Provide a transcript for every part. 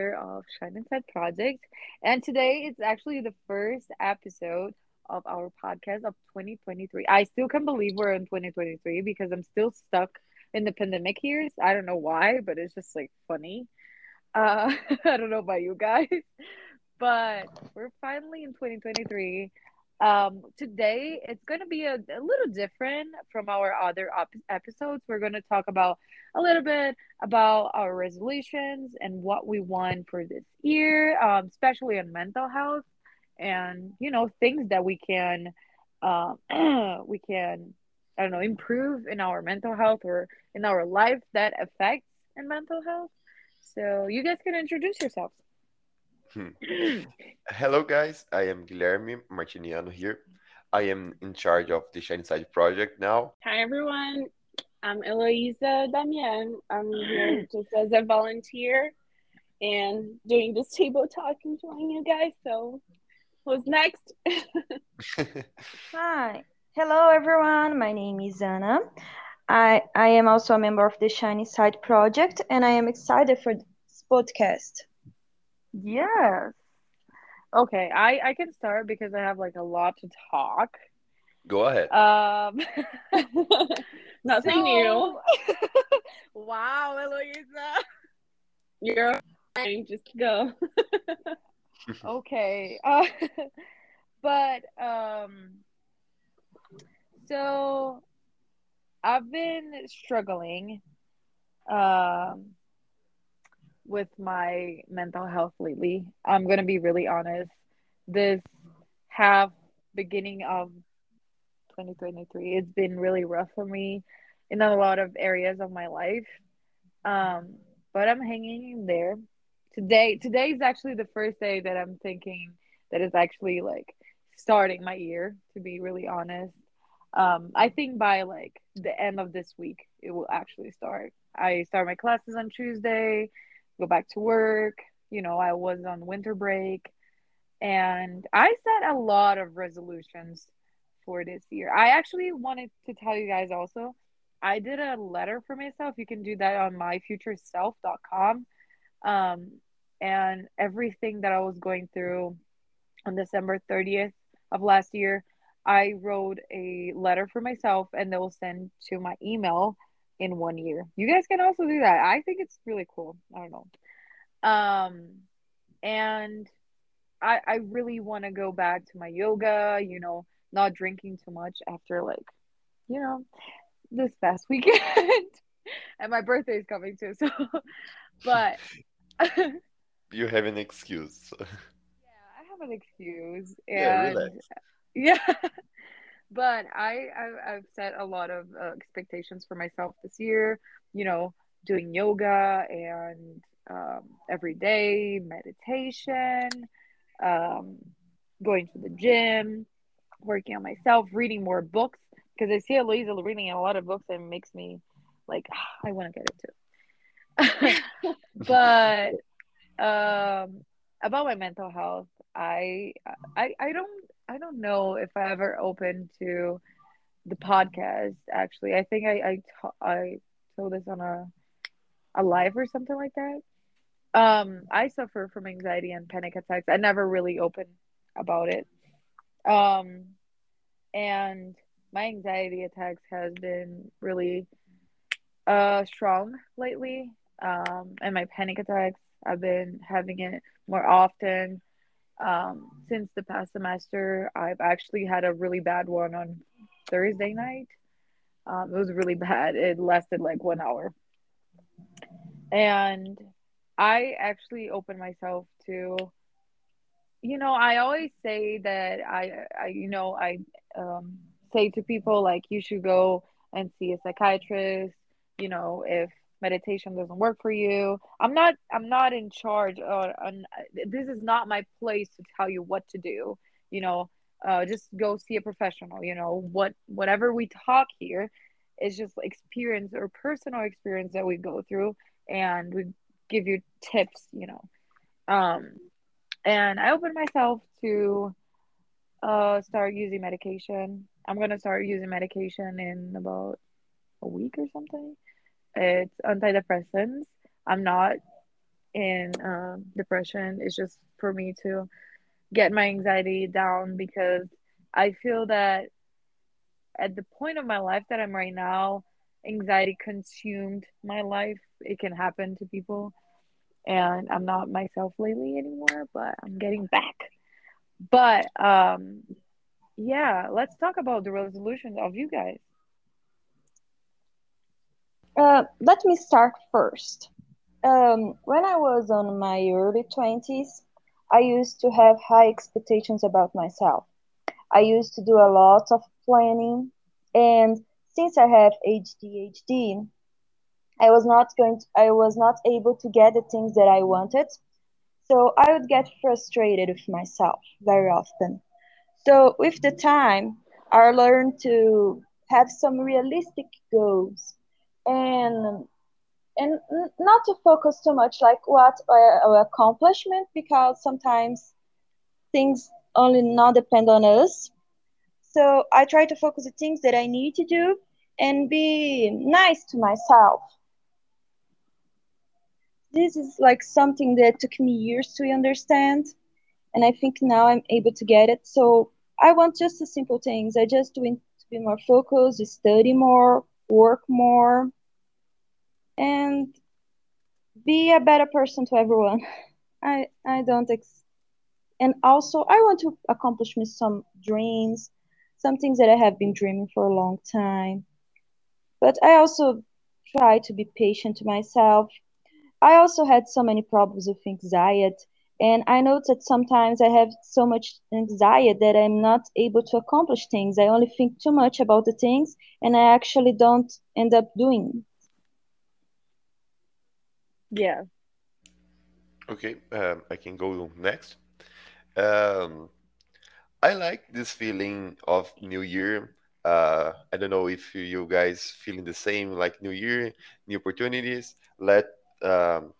founder of Shine Inside Project. And today it's actually the first episode of our podcast of 2023. I still can't believe we're in 2023 because I'm still stuck in the pandemic years. I don't know why, but it's just like funny. Uh, I don't know about you guys, but we're finally in 2023. Um, today it's going to be a, a, little different from our other op- episodes. We're going to talk about a little bit about our resolutions and what we want for this year, um, especially on mental health and you know things that we can uh, we can I don't know improve in our mental health or in our life that affects in mental health. So you guys can introduce yourselves. Hmm. Hello, guys. I am Guilherme Martiniano here. I am in charge of the Shine Inside project now. Hi, everyone. I'm Eloisa Damian. I'm here just as a volunteer and doing this table talk and joining you guys. So, who's next? Hi. Hello, everyone. My name is Anna. I, I am also a member of the Shine Inside project, and I am excited for this podcast. Yes. Okay, I I can start because I have like a lot to talk. Go ahead. Um, nothing so... new. wow, Eloisa, you're fine. Just go. okay. Uh, but um, so I've been struggling um with my mental health lately. I'm going to be really honest. This half beginning of 2023, it's been really rough for me in a lot of areas of my life. Um, but I'm hanging in there. Today, today is actually the first day that I'm thinking that is actually like starting my year, to be really honest. Um, I think by like the end of this week, it will actually start. I start my classes on Tuesday go back to work. You know, I was on winter break and I set a lot of resolutions for this year. I actually wanted to tell you guys also, I did a letter for myself. You can do that on myfutureself.com. Um, and everything that I was going through on December 30th of last year, I wrote a letter for myself and they'll send to my email in one year. You guys can also do that. I think it's really cool. I don't know. Um, and I I really want to go back to my yoga. You know, not drinking too much after like, you know, this past weekend. and my birthday is coming too. So, but you have an excuse. yeah, I have an excuse. And yeah, yeah but I, I have set a lot of uh, expectations for myself this year. You know, doing yoga and um, every day meditation, um, going to the gym, working on myself, reading more books because I see Eloisa reading a lot of books and it makes me like I want to get it too. but um, about my mental health, I I I don't I don't know if I ever opened to the podcast. Actually, I think I told this on a a live or something like that. Um, I suffer from anxiety and panic attacks. I never really open about it. Um, and my anxiety attacks has been really uh strong lately. Um, and my panic attacks, I've been having it more often um, since the past semester. I've actually had a really bad one on Thursday night. Um, it was really bad. It lasted like one hour. And I actually opened myself to, you know, I always say that I, I you know, I um, say to people like you should go and see a psychiatrist, you know, if meditation doesn't work for you. I'm not i'm not in charge or this is not my place to tell you what to do you know uh, just go see a professional you know what whatever we talk here is just experience or personal experience that we go through and we give you tips you know. Um and i opened myself to uh start using medication. I'm gonna start using medication in about a week or something it's antidepressants. I'm not in um, depression It's just for me to get my anxiety down because I feel that at the point of my life that I'm right now, anxiety consumed my life. It can happen to people. And I'm not myself lately anymore, but I'm getting back. But um yeah, let's talk about the resolutions of you guys. Uh, let me start first. Um, when I was on my early 20s, I used to have high expectations about myself. I used to do a lot of planning, and since I have ADHD, I was not going to, I was not able to get the things that I wanted. So I would get frustrated with myself very often. So with the time, I learned to have some realistic goals and and not to focus too much like what our accomplishment because sometimes things only not depend on us. So i try to focus the things that i need to do and be nice to myself. This is like something that took me years to understand and i think now i'm able to get it. So i want just the simple things. I just want to be more focused study more work more and be a better person to everyone. I I don't ex- and also I want to accomplish me some dreams, some things that I have been dreaming for a long time. But I also try to be patient to myself. I also had so many problems with anxiety, and I noticed that sometimes I have so much anxiety that I'm not able to accomplish things. I only think too much about the things, and I actually don't end up doing yeah. Okay, um, I can go next. Um, I like this feeling of New Year. Uh, I don't know if you guys feeling the same, like New Year, new opportunities. Let um,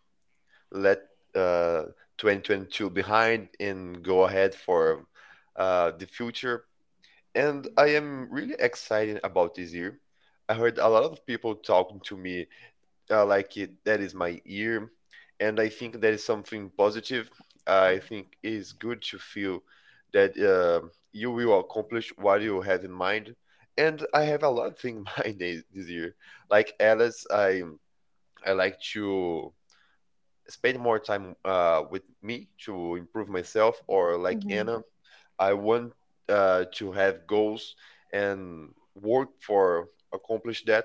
let uh, 2022 behind and go ahead for uh, the future. And I am really excited about this year. I heard a lot of people talking to me uh, like it, that is my ear, and I think that is something positive. I think it is good to feel that uh, you will accomplish what you have in mind. And I have a lot of things in mind this year. Like Alice, I I like to spend more time uh, with me to improve myself. Or like Mm-hmm. Anna, I want uh, to have goals and work for accomplish that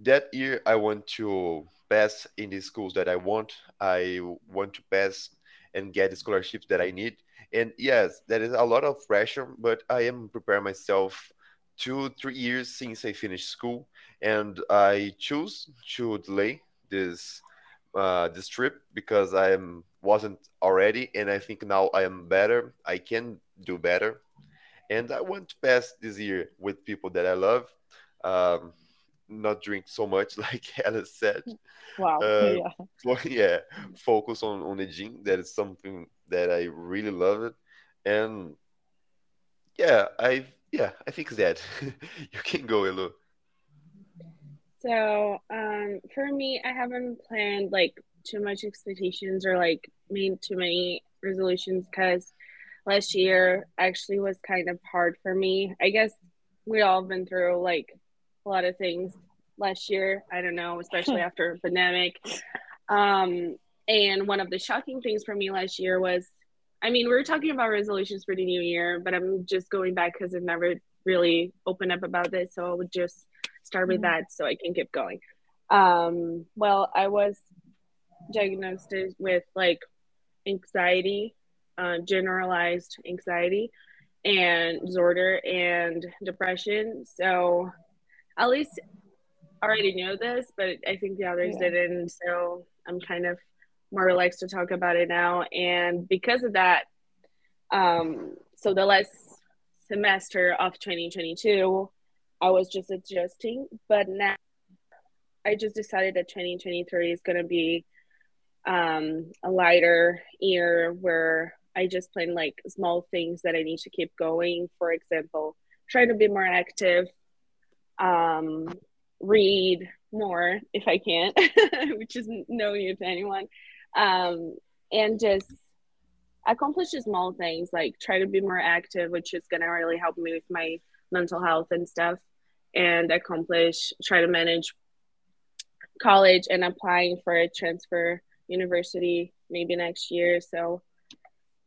that year I want to pass in the schools that I want. I want to pass and get the scholarships that I need. And yes, there is a lot of pressure, but I am preparing myself two, three years since I finished school, and I choose to delay this uh, this trip because I am wasn't already, and I think now I am better. I can do better, and I want to pass this year with people that I love. Um, not drink so much like Alice said. Wow. Uh, Yeah. for, yeah, focus on on the gym. That is something that I really love it, and yeah, I yeah I think that you can go, Elo. So, um, for me, I haven't planned like too much expectations or like made too many resolutions because last year actually was kind of hard for me. I guess we all been through like a lot of things last year. I don't know, especially after pandemic. Um, and one of the shocking things for me last year was, I mean, we were talking about resolutions for the new year, but I'm just going back because I've never really opened up about this, so I would just start with that so I can keep going. Um, well, I was diagnosed with like anxiety, uh, generalized anxiety, and disorder and depression. So at least I already know this, but I think the others Yeah. didn't. So I'm kind of more relaxed to talk about it now. And because of that, um, so the last semester of 2022, I was just adjusting, but now I just decided that 2023 is going to be um, a lighter year where I just plan like small things that I need to keep going. For example, try to be more active, um, read more if I can, which is no new to anyone. um, and just accomplish small things like try to be more active, which is gonna really help me with my mental health and stuff, and accomplish try to manage college and applying for a transfer university maybe next year. So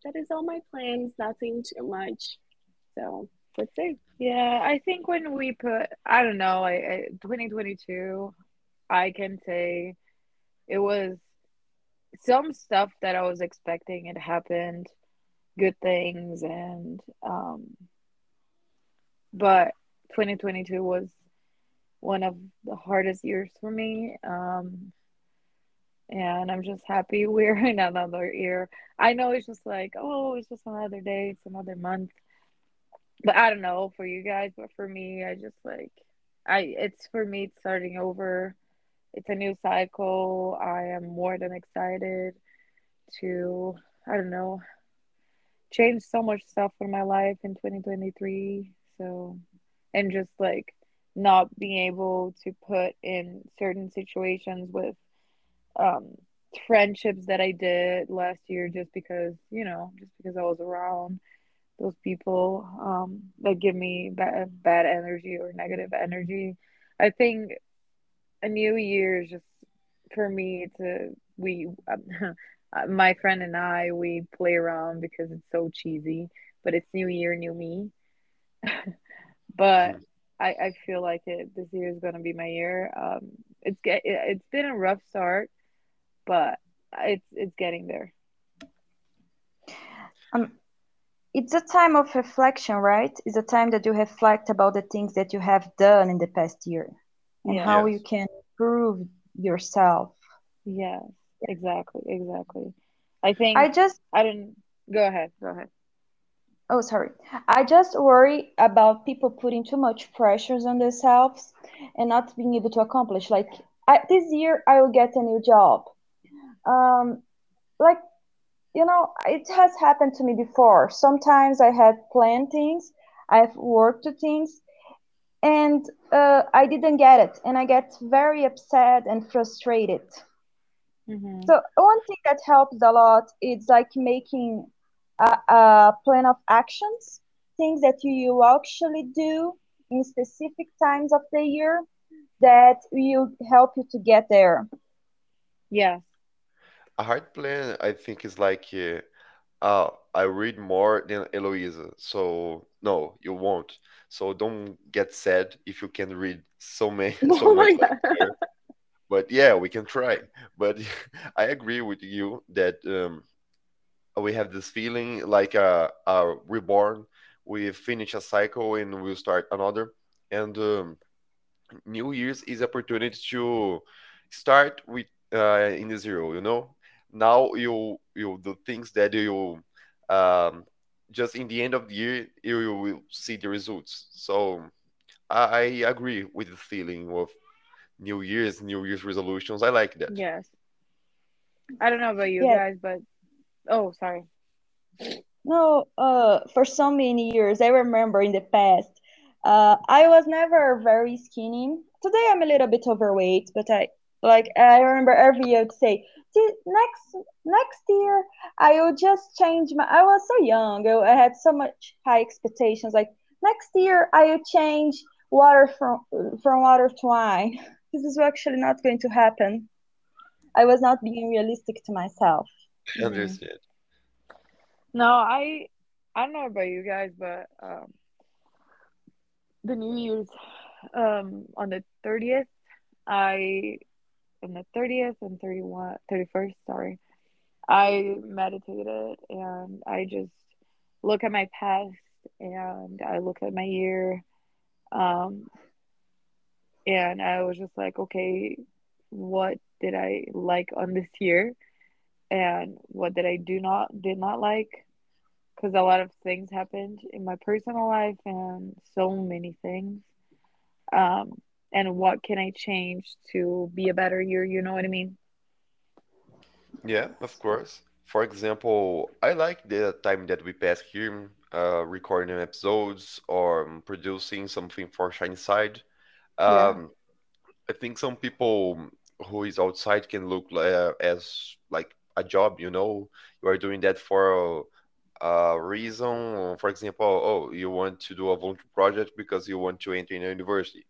that is all my plans. Nothing too much. So let's see. Yeah, I think when we put, I don't know, I, I 2022, I can say it was some stuff that I was expecting. It happened, good things, and um, but 2022 was one of the hardest years for me. Um, and I'm just happy we're in another year. I know it's just like, oh, it's just another day, it's another month. But I don't know for you guys, but for me, I just like I it's for me it's starting over. It's a new cycle. I am more than excited to I don't know change so much stuff in my life in 2023. So and just like not being able to put in certain situations with um, friendships that I did last year just because, you know, just because I was around those people um, that give me bad, bad energy or negative energy. I think a new year is just for me to we my friend and I we play around because it's so cheesy, but it's new year, new me. but I, I feel like it this year is going to be my year. Um, it's get it's been a rough start, but it's it's getting there. Um, it's a time of reflection, right? It's a time that you reflect about the things that you have done in the past year and Yeah. how Yes. you can improve yourself. Yes, exactly, exactly. I think I just I didn't go ahead, go ahead. Oh, sorry. I just worry about people putting too much pressures on themselves and not being able to accomplish. Like, I, this year, I will get a new job. Um, like, you know, it has happened to me before. Sometimes I had planned things, I've worked to things, and uh, I didn't get it, and I get very upset and frustrated. hmm So one thing that helps a lot is like making a, a plan of actions, things that you actually do in specific times of the year that will help you to get there. Yes. A hard plan, I think, is like, uh, uh, I read more than Eloisa, so no, you won't. So don't get sad if you can read so many, so Oh much my god. But yeah, we can try. But I agree with you that um, we have this feeling like a, a reborn. We finish a cycle and we'll start another. And um, New Year's is opportunity to start with uh, in the zero. You know, now you you do things that you um, just in the end of the year you will see the results. So I, I agree with the feeling of New Year's, New Year's resolutions. I like that. Yes. I don't know about you Yes. guys, but oh, sorry. No, uh, for so many years, I remember in the past, uh, I was never very skinny. Today I'm a little bit overweight, but I like I remember every year to say, "Thi- next next year I will just change my. I was so young, I, I had so much high expectations. Like next year I will change water from from water to wine. This is actually not going to happen. I was not being realistic to myself. Understand. No, I I don't know about you guys, but um the New Year's um on the 30th, I on the 30th and 31 31st, sorry. I meditated and I just look at my past and I look at my year um and I was just like, okay, what did I like on this year and what did I do not did not like? Because a lot of things happened in my personal life and so many things. Um, and what can I change to be a better year? You know what I mean? Yeah, of course. For example, I like the time that we pass here, uh, recording episodes or producing something for Shine Inside. Yeah. Um, I think some people who is outside can look uh, as like a job, you know, you are doing that for a reason. For example, oh, you want to do a volunteer project because you want to enter in a university.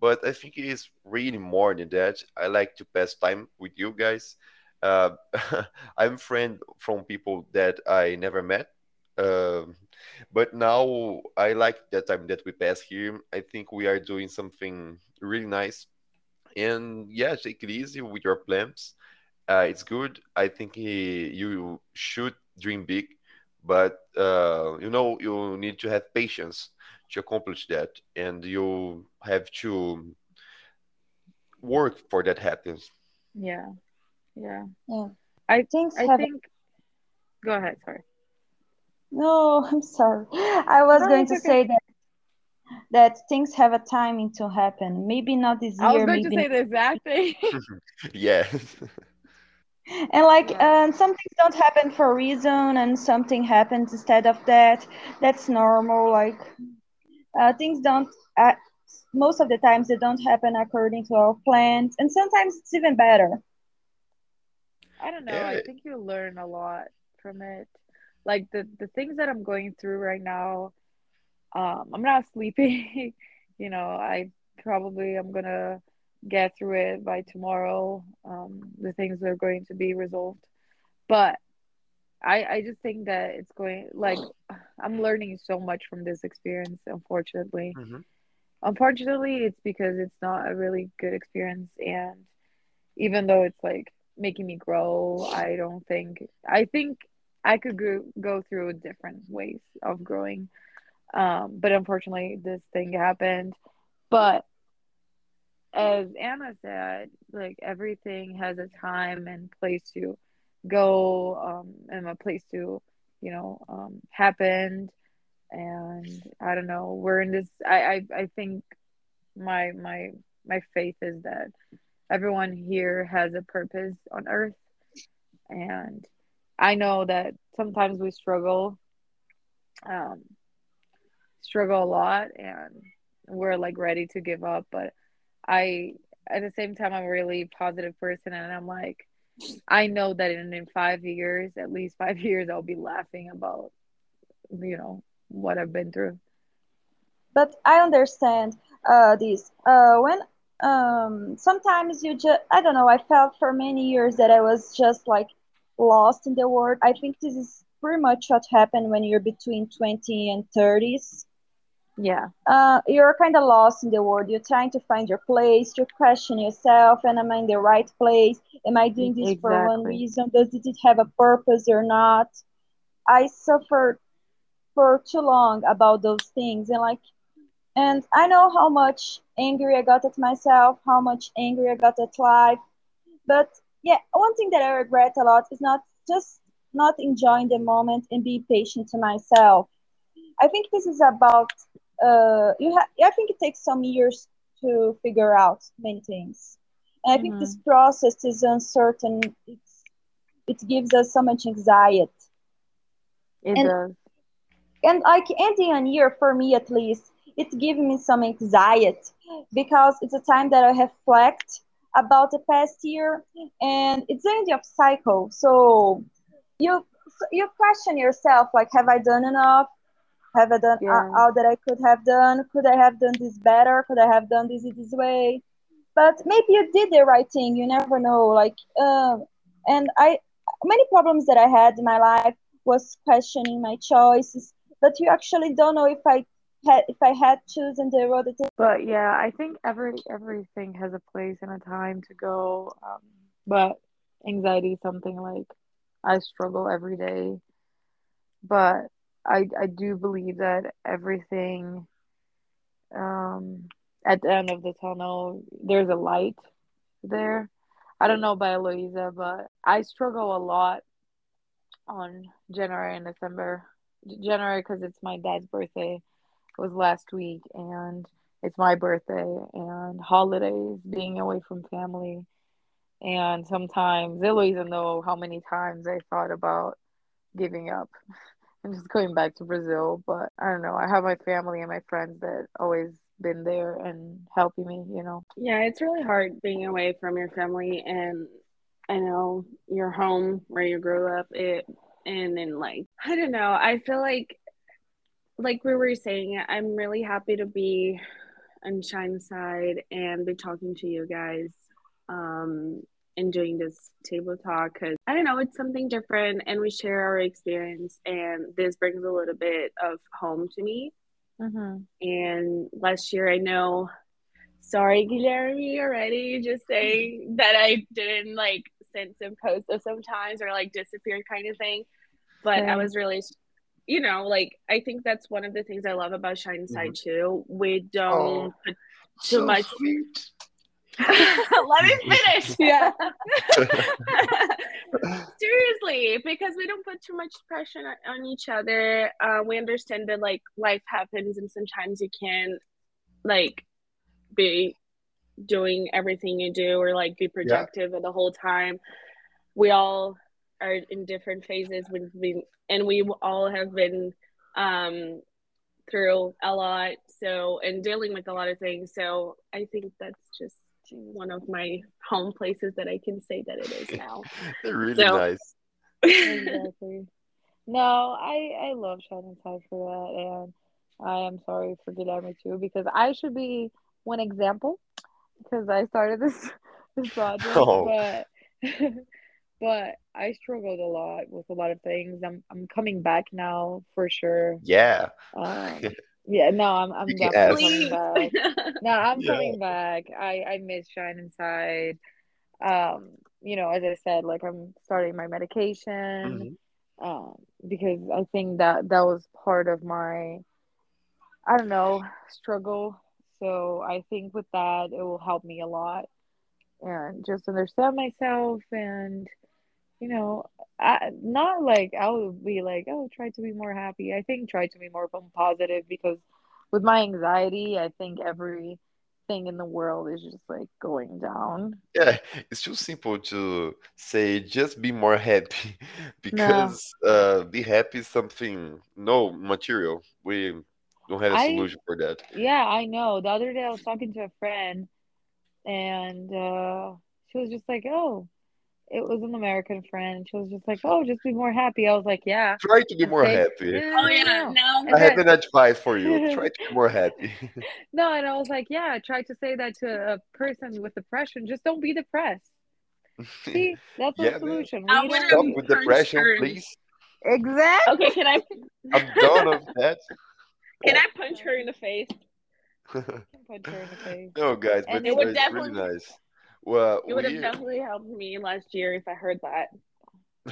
But I think it is really more than that. I like to pass time with you guys. Uh, I'm friend from people that I never met. Um, but now I like that time that we pass here. I think we are doing something really nice. And yeah, take it easy with your plans. Uh, it's good. I think he, you should dream big, but uh, you know you need to have patience to accomplish that, and you have to work for that happens. Yeah. Yeah. Yeah. I think I have think go ahead, sorry. no, I'm sorry. I was No, going to okay. say that that things have a timing to happen. Maybe not this year. I was year, going to say the exact thing. yeah. and like Yeah. um, some things don't happen for a reason, and something happens instead of that. That's normal. Like uh, things don't. Uh, most of the times they don't happen according to our plans, and sometimes it's even better. I don't know. I think you learn a lot from it. Like the the things that I'm going through right now, um, I'm not sleeping. You know, I probably am gonna get through it by tomorrow. Um, the things are going to be resolved. But I I just think that it's going like I'm learning so much from this experience, unfortunately. hmm Unfortunately, it's because it's not a really good experience and even though it's like making me grow, I don't think I think I could go, go through different ways of growing. Um, but unfortunately, this thing happened. But as Anna said, like everything has a time and place to go, um, and a place to, you know, um, happen. And I don't know, we're in this. I I, I think my my my faith is that everyone here has a purpose on earth and i know that sometimes we struggle um struggle a lot and we're like ready to give up but i at the same time i'm a really positive person and i'm like i know that in, in five years at least five years i'll be laughing about you know what i've been through But I understand uh, this. Uh, when um, sometimes you just, I don't know, I felt for many years that I was just like lost in the world. I think this is pretty much what happened when you're between 20 and 30s. Yeah Uh, you're kind of lost in the world. You're trying to find your place. You question yourself, and am I in the right place? Am I doing this for one reason? Does it have a purpose or not? I suffered for too long about those things, and like and I know how much angry I got at myself, how much angry I got at life. But yeah, one thing that I regret a lot is not just not enjoying the moment and be patient to myself. I think this is about uh you ha- I think it takes some years to figure out many things. And I think this hmm process is uncertain. It's it gives us so much anxiety. it And does and like ending a year for me at least it's giving me some anxiety because it's a time that i reflect about the past year and it's the end of cycle so you you question yourself like have i done enough have i done yeah. all that i could have done? Could i have done this better? Could i have done this this way? But maybe you did the right thing. You never know. Like um and i many problems that i had in my life was questioning my choices. But you actually don't know if i had if i had chosen the road that But yeah, I think every everything has a place and a time to go. Um, but anxiety is something like I struggle every day. But I I do believe that everything um at the end of the tunnel there's a light there. I don't know about Eloisa, but I struggle a lot on January and December. January because it's my dad's birthday it was last week and it's my birthday and holidays being away from family and sometimes even know how many times I thought about giving up and just going back to Brazil but I don't know. I have my family and my friends that always been there and helping me you know. Yeah, it's really hard being away from your family and I know your home where you grew up it and then like I don't know. I feel like like we were saying, I'm really happy to be on Shine side and be talking to you guys. Um and doing this table talk because I don't know, it's something different and we share our experience and this brings a little bit of home to me. Mm-hmm. And last year, I know, sorry, Guilherme, already just saying that I didn't like send some posts of sometimes or like disappeared kind of thing. But I was really, you know, like I think that's one of the things I love about Shine Side mm-hmm. too. We don't oh, put too so much. Sweet. Let me finish. Yeah. Seriously, because we don't put too much pressure on each other. Uh, we understand that like life happens, and sometimes you can't like be doing everything you do or like be productive yeah. the whole time. We all are in different phases. We've been, and we all have been um, through a lot. So, and dealing with a lot of things. So, I think that's just one of my home places that I can say that it is now. They're really so, nice. exactly. No, I I love Shine Inside for that, and I am sorry for Guilherme too because I should be one example because I started this this project, oh. but but I struggled a lot with a lot of things. I'm I'm coming back now for sure. Yeah. Um, yeah, no, I'm I'm definitely coming back. no, I'm yeah. coming back. I I miss Shine Inside. Um, you know, as I said, like I'm starting my medication. Mm-hmm. Um, because I think that that was part of my I don't know, struggle. So I think with that it will help me a lot and just understand myself and you know, I, not like I would be like, oh, try to be more happy. I think try to be more positive because with my anxiety, I think everything in the world is just like going down. Yeah, it's too simple to say just be more happy because no. uh, be happy is something no material. We don't have a solution for that. Yeah, I know. The other day I was talking to a friend and uh, she was just like, oh it was an American friend. She was just like, "Oh, just be more happy." I was like, "Yeah." Try to be more happy. Oh yeah, oh, no. I have an advice for you. Try to be more happy. no, and I was like, "Yeah." I tried to say that to a person with depression. Just don't be depressed. See, that's yeah, the solution. I Stop with depression, her. please. Exactly. Okay, can I? I'm done of that. Can I punch her in the face? punch her in the face. No, guys, but it would definitely... really nice. Well, it would have definitely helped me last year if I heard that.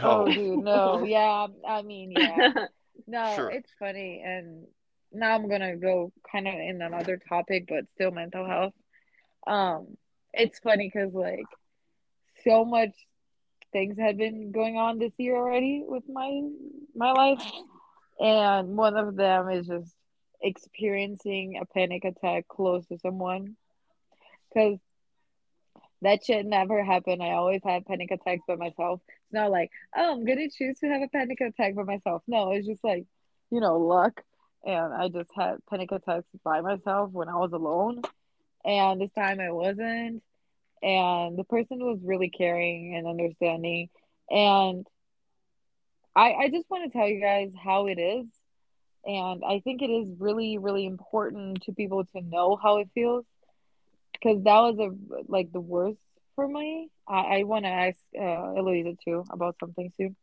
Oh, oh dude, no, yeah, I mean, yeah, no, sure. it's funny, and now I'm gonna go kind of in another topic, but still mental health. Um, it's funny because like so much things had been going on this year already with my my life, and one of them is just experiencing a panic attack close to someone because that shit never happened. I always have panic attacks by myself. It's not like, oh, I'm gonna choose to have a panic attack by myself. No, it's just like, you know, luck. And I just had panic attacks by myself when I was alone. And this time I wasn't. And the person was really caring and understanding. And I I just want to tell you guys how it is. And I think it is really, really important to people to know how it feels because that was a like the worst for me. I, I want to ask uh, Eloisa too about something too.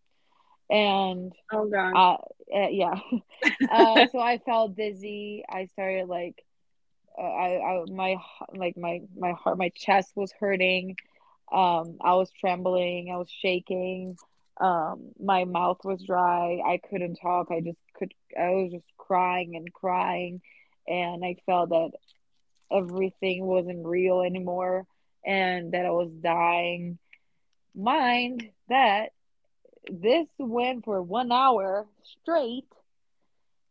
And oh god, uh, uh, yeah. uh, so I felt dizzy. I started like, uh, I, I my like my my heart, my chest was hurting. Um, I was trembling. I was shaking. Um, my mouth was dry. I couldn't talk. I just could. I was just crying and crying, and I felt that everything wasn't real anymore and that I was dying. Mind that this went for one hour straight,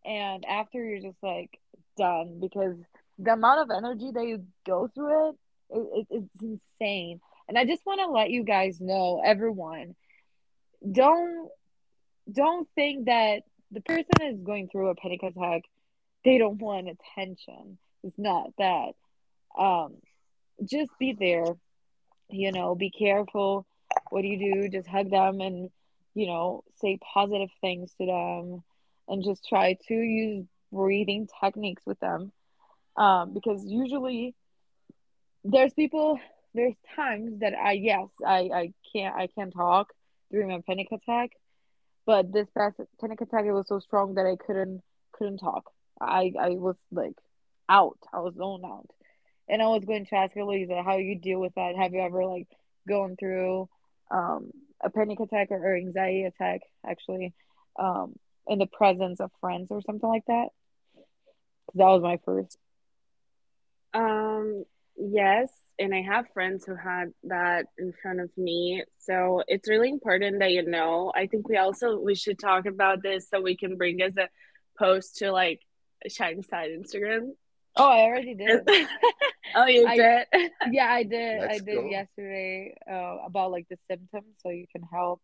and after you're just like done because the amount of energy that you go through it, it, it it's insane. And I just want to let you guys know, everyone, don't don't think that the person is going through a panic attack. They don't want attention. It's not that. Um, just be there. You know, be careful. what do you do? Just hug them and, you know, say positive things to them and just try to use breathing techniques with them. Um, because usually there's people there's times that I yes, I, I can't I can't talk during my panic attack. But this past panic attack it was so strong that I couldn't couldn't talk. I I was like out. I was zoned out. And I was going to ask Elisa how you deal with that. Have you ever like gone through um, a panic attack or, or anxiety attack actually um, in the presence of friends or something like that? That was my first. Um, yes, and I have friends who had that in front of me. So it's really important that you know. I think we also we should talk about this so we can bring as a post to like Shine Side Instagram. Oh, I already did. oh, you I- did. yeah, I did. Let's I did go. yesterday uh, about like the symptoms, so you can help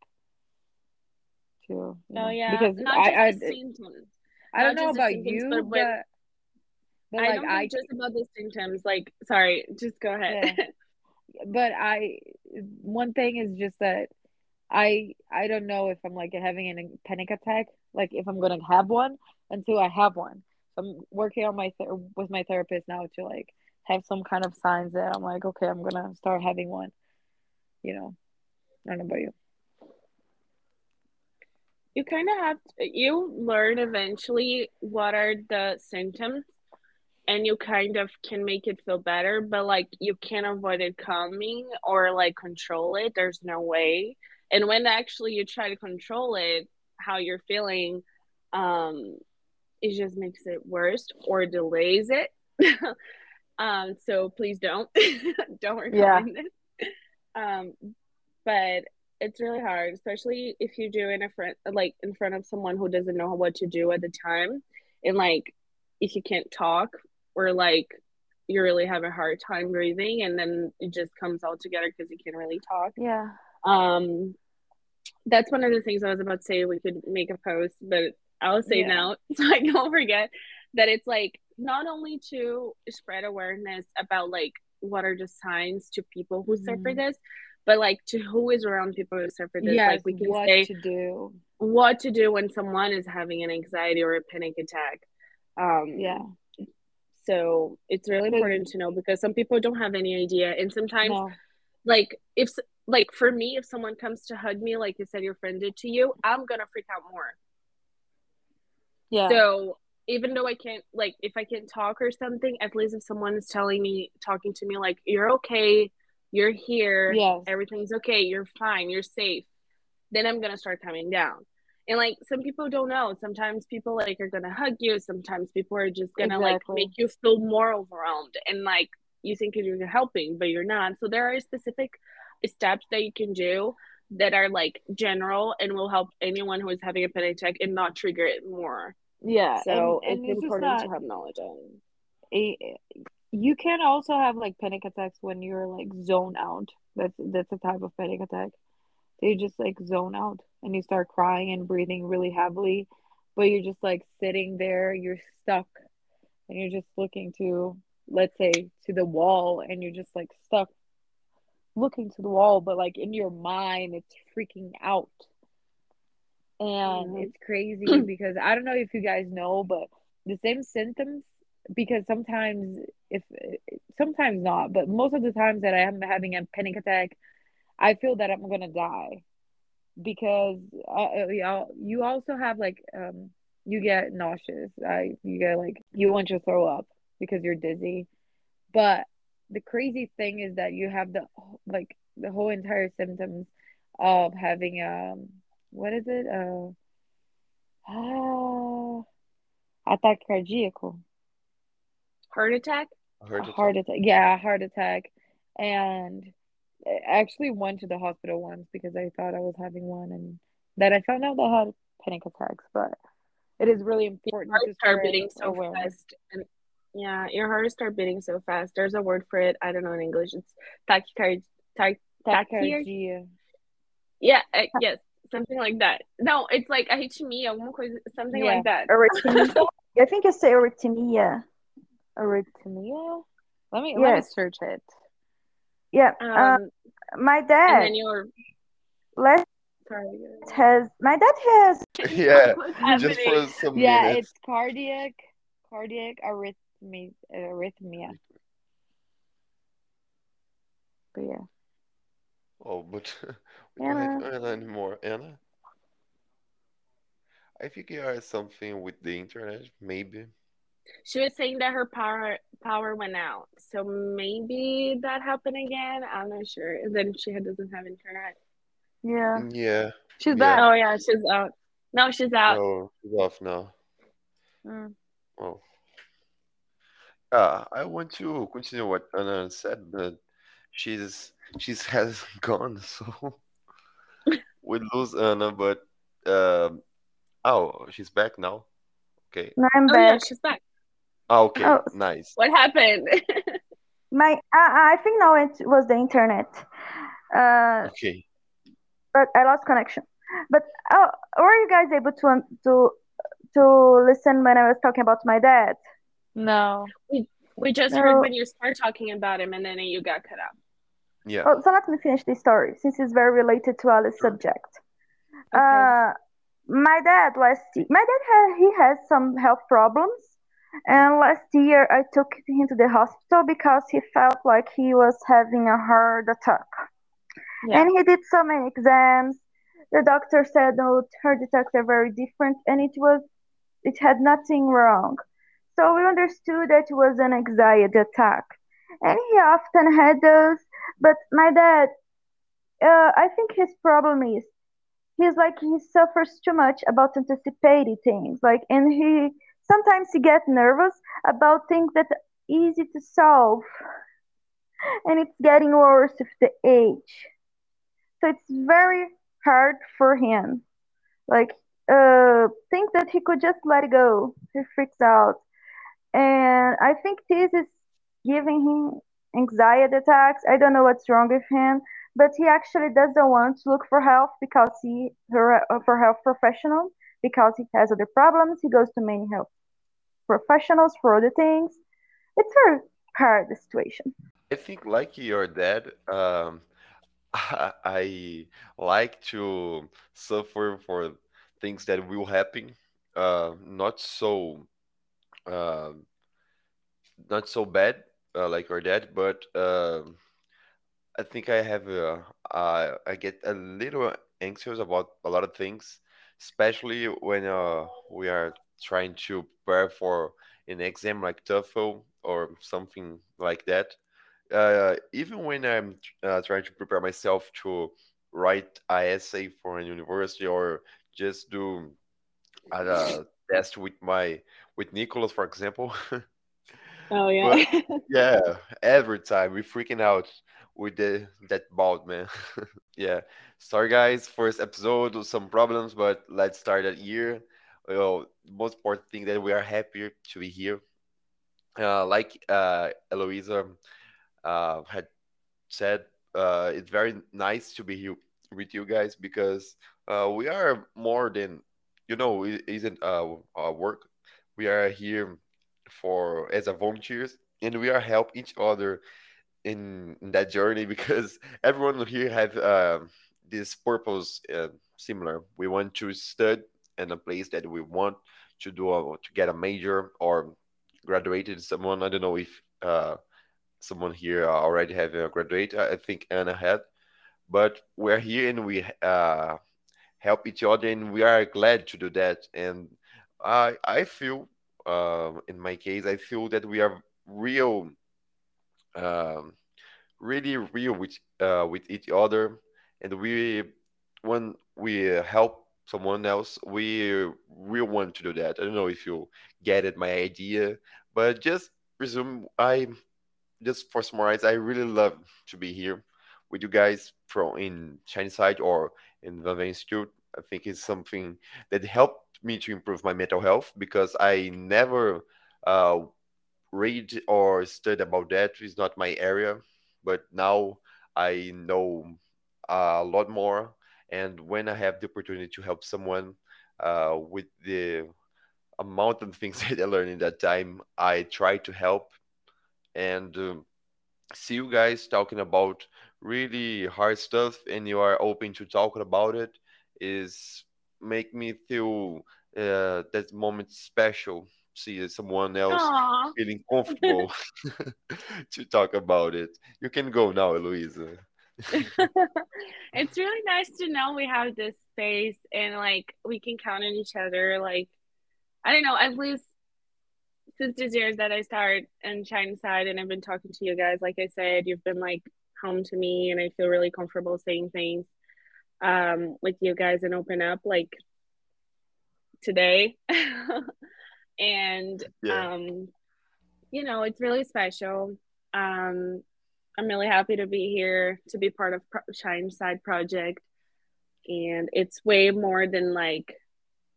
too. you Oh yeah, because not I I, just the symptoms. I don't not know about symptoms, you, but but when- but I like don't I just about the symptoms. Like, sorry, just go ahead. but I one thing is just that I I don't know if I'm like having a panic attack, like if I'm gonna have one until I have one. I'm working on my with my therapist now to like have some kind of signs that I'm like, okay, I'm gonna start having one. You know, I don't know about you. you kind of have to, you learn eventually what are the symptoms and you kind of can make it feel better but like you can't avoid it coming or like control it there's no way and when actually you try to control it how you're feeling um it just makes it worse or delays it um so please don't don't recommend it um but it's really hard, especially if you do in a front like in front of someone who doesn't know what to do at the time, and like if you can't talk or like you really have a hard time breathing, and then it just comes all together because you can't really talk. Yeah. Um, that's one of the things I was about to say. We could make a post, but I'll say Yeah. now so I don't forget that it's like not only to spread awareness about like what are the signs to people who suffer Mhm. this, but like to who is around people who suffer this. Yes, like we can what say to do. what to do when someone is having an anxiety or a panic attack. Um, Yeah. So it's really important to know because some people don't have any idea, and sometimes No. like if like for me if someone comes to hug me like you said your friend did to you i'm gonna freak out more Yeah. so even though i can't like if i can't talk or something at least if someone is telling me talking to me like you're okay you're here Yes. everything's okay you're fine you're safe then i'm gonna start coming down and like some people don't know sometimes people like are gonna hug you sometimes people are just gonna Exactly. like make you feel more overwhelmed and like you think you're helping but you're not so there are specific steps that you can do that are like general and will help anyone who is having a panic attack and not trigger it more Yeah. so and, and it's it's important to have knowledge on a, you can also have like panic attacks when you're like zone out. That's that's a type of panic attack. You just like zone out and you start crying and breathing really heavily, but you're just like sitting there, you're stuck, and you're just looking to, let's say, to the wall, and you're just like stuck looking to the wall, but like in your mind, it's freaking out. And Mhm. it's crazy because I don't know if you guys know, but the same symptoms because sometimes if sometimes not but most of the times that i am having a panic attack i feel that i'm gonna die because uh, uh, you also have like um you get nauseous I, you get like you want to throw up because you're dizzy but the crazy thing is that you have the like the whole entire symptoms of having um what is it uh ah, attack cardíaco heart attack Heard a heart attack. Yeah, heart attack. And I actually went to the hospital once because I thought I was having one, and then I found out that I had panic attacks. But it is really important heart to start spread beating so awareness. fast and yeah your heart start beating so fast there's a word for it i don't know in english it's tachycard tach- tachycardia Tachycardia. yeah uh, yes something like that no it's like arrhythmia alguma coisa something Yeah. like that Arrhythmia. I think you say arrhythmia. Arrhythmia. Let me let me search it. Yeah. um Uh, my and dad. then your let's has my dad has Yeah, just happening? for some Yeah, minutes. it's cardiac cardiac arrhythmia arrhythmia. But yeah. Oh, but we don't have Anna. Anna anymore. Anna? I think it has something with the internet, maybe. She was saying that her power power went out, so maybe that happened again. I'm not sure. And then she doesn't have internet. Yeah. Yeah, She's yeah. back. Oh yeah, she's out. No, she's out. Oh, she's off now. Mm. Oh. Uh, I want to continue what Anna said, but she's she's has gone, so we lose Anna, but um oh, she's back now. Okay. Now I'm Oh yeah, back. she's back. Ah, okay, Oh, nice. What happened? my I, I think now it was the internet. Uh, Okay. but I lost connection. But oh, were you guys able to um, to to listen when I was talking about my dad? No. we we just heard when you start talking about him, and then you got cut out. Yeah. Oh, so let me finish this story since it's very related to Alice's Sure. subject. Okay. Uh, my dad last year, my dad ha he has some health problems, and last year I took him to the hospital because he felt like he was having a heart attack. Yeah. And he did so many exams. The doctor said, "No, heart attacks are very different," and it was it had nothing wrong. So we understood that it was an anxiety attack, and he often had those. But my dad, uh, I think his problem is he's like he suffers too much about anticipating things, like, and he sometimes he gets nervous about things that are easy to solve, and it's getting worse with the age. So it's very hard for him. Like, uh, things that he could just let go. He freaks out. And I think this is giving him anxiety attacks. I don't know what's wrong with him, but he actually doesn't want to look for help because he her, for health professionals because he has other problems. He goes to many health professionals for other things. It's very hard the situation. I think like your dad, um, I like to suffer for things that will happen. Uh, not so, uh, not so bad, uh, like your dad, but um I think I have uh, uh, I get a little anxious about a lot of things, especially when uh, we are trying to prepare for an exam like TOEFL or something like that. Uh, even when I'm uh, trying to prepare myself to write a essay for a university or just do a test with my with Nicholas, for example. Oh But yeah. yeah, every time we freaking out with the that bald man. Yeah. Sorry guys, first episode with some problems, but let's start that year. Well, the most important thing that we are happier to be here. Uh, like uh, Eloisa uh, had said, uh, it's very nice to be here with you guys because uh, we are more than you know. It isn't uh, our work. We are here for as a volunteers, and we are help each other in, in that journey because everyone here have um this purpose uh, similar. We want to study in a place that we want to do a, to get a major or graduated. Someone I don't know if uh, someone here already have a graduate. I I think Anna had, but we're here and we uh, help each other, and we are glad to do that. And I I feel, um, in my case, I feel that we are real, um, really real with uh, with each other, and we when we help someone else, we really want to do that. I don't know if you get it, my idea, but just resume. I just for summarize, I really love to be here with you guys from in Shine Inside or in Van Institute. I think it's something that helped me to improve my mental health because I never uh, read or study about that. It's not my area, but now I know a lot more. And when I have the opportunity to help someone uh, with the amount of things that I learned in that time, I try to help and um, see you guys talking about really hard stuff and you are open to talking about it is make me feel uh, that moment special see someone else Aw. feeling comfortable to talk about it you can go now Eloisa. it's really nice to know we have this space and like we can count on each other. Like, I don't know, at least since these years that I started in Shine Inside and I've been talking to you guys, like I said, you've been like home to me and I feel really comfortable saying things um with you guys and open up like today. and yeah um you know, it's really special. Um I'm really happy to be here to be part of Pro- Shine Inside Project and it's way more than like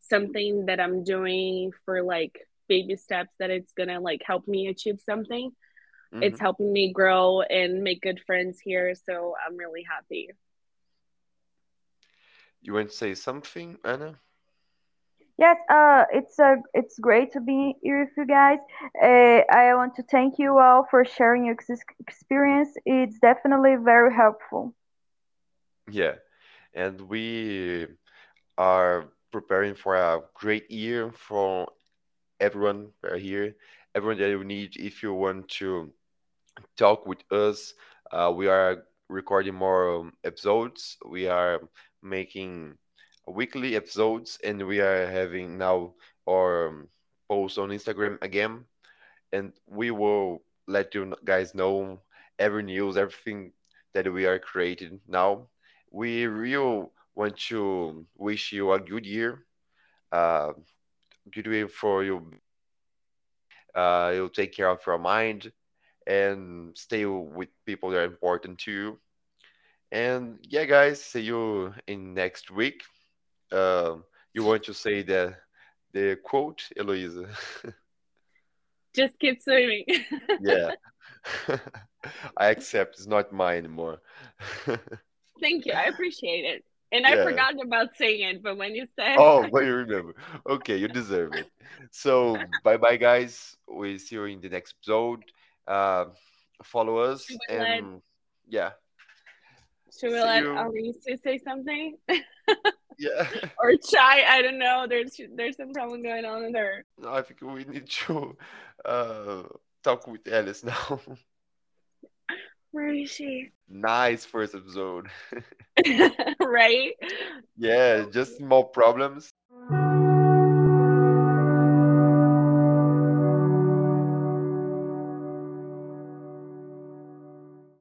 something that I'm doing for like baby steps that it's gonna like help me achieve something. It's hmm helping me grow and make good friends here, so I'm really happy. You want to say something Anna Yes, uh, it's uh, it's great to be here with you guys. Uh, I want to thank you all for sharing your ex- experience. It's definitely very helpful. yeah and we are preparing for a great year for everyone here everyone that you need if you want to talk with us. Uh, we are recording more um, episodes. We are making weekly episodes, and we are having now our um, post on Instagram again. And we will let you guys know every news, everything that we are creating now. We really want to wish you a good year. Uh, good year for you. Uh, you'll take care of your mind and stay with people that are important to you. And yeah, guys, see you in next week. Um, you want to say the the quote, Eloisa? Just keep swimming. Yeah, I accept. It's not mine anymore. Thank you. I appreciate it. And I Yeah. forgot about saying it, but when you said Oh, but you remember. Okay, you deserve it. So, bye bye, guys. we'll see you in the next episode. Uh, follow us we and yeah, should we see let you. Alicia say something? Yeah. or Chai, I don't know. There's there's some problem going on with her. No, I think we need to uh, talk with Alice now. Where is she? Nice first episode. right? Yeah, just small problems.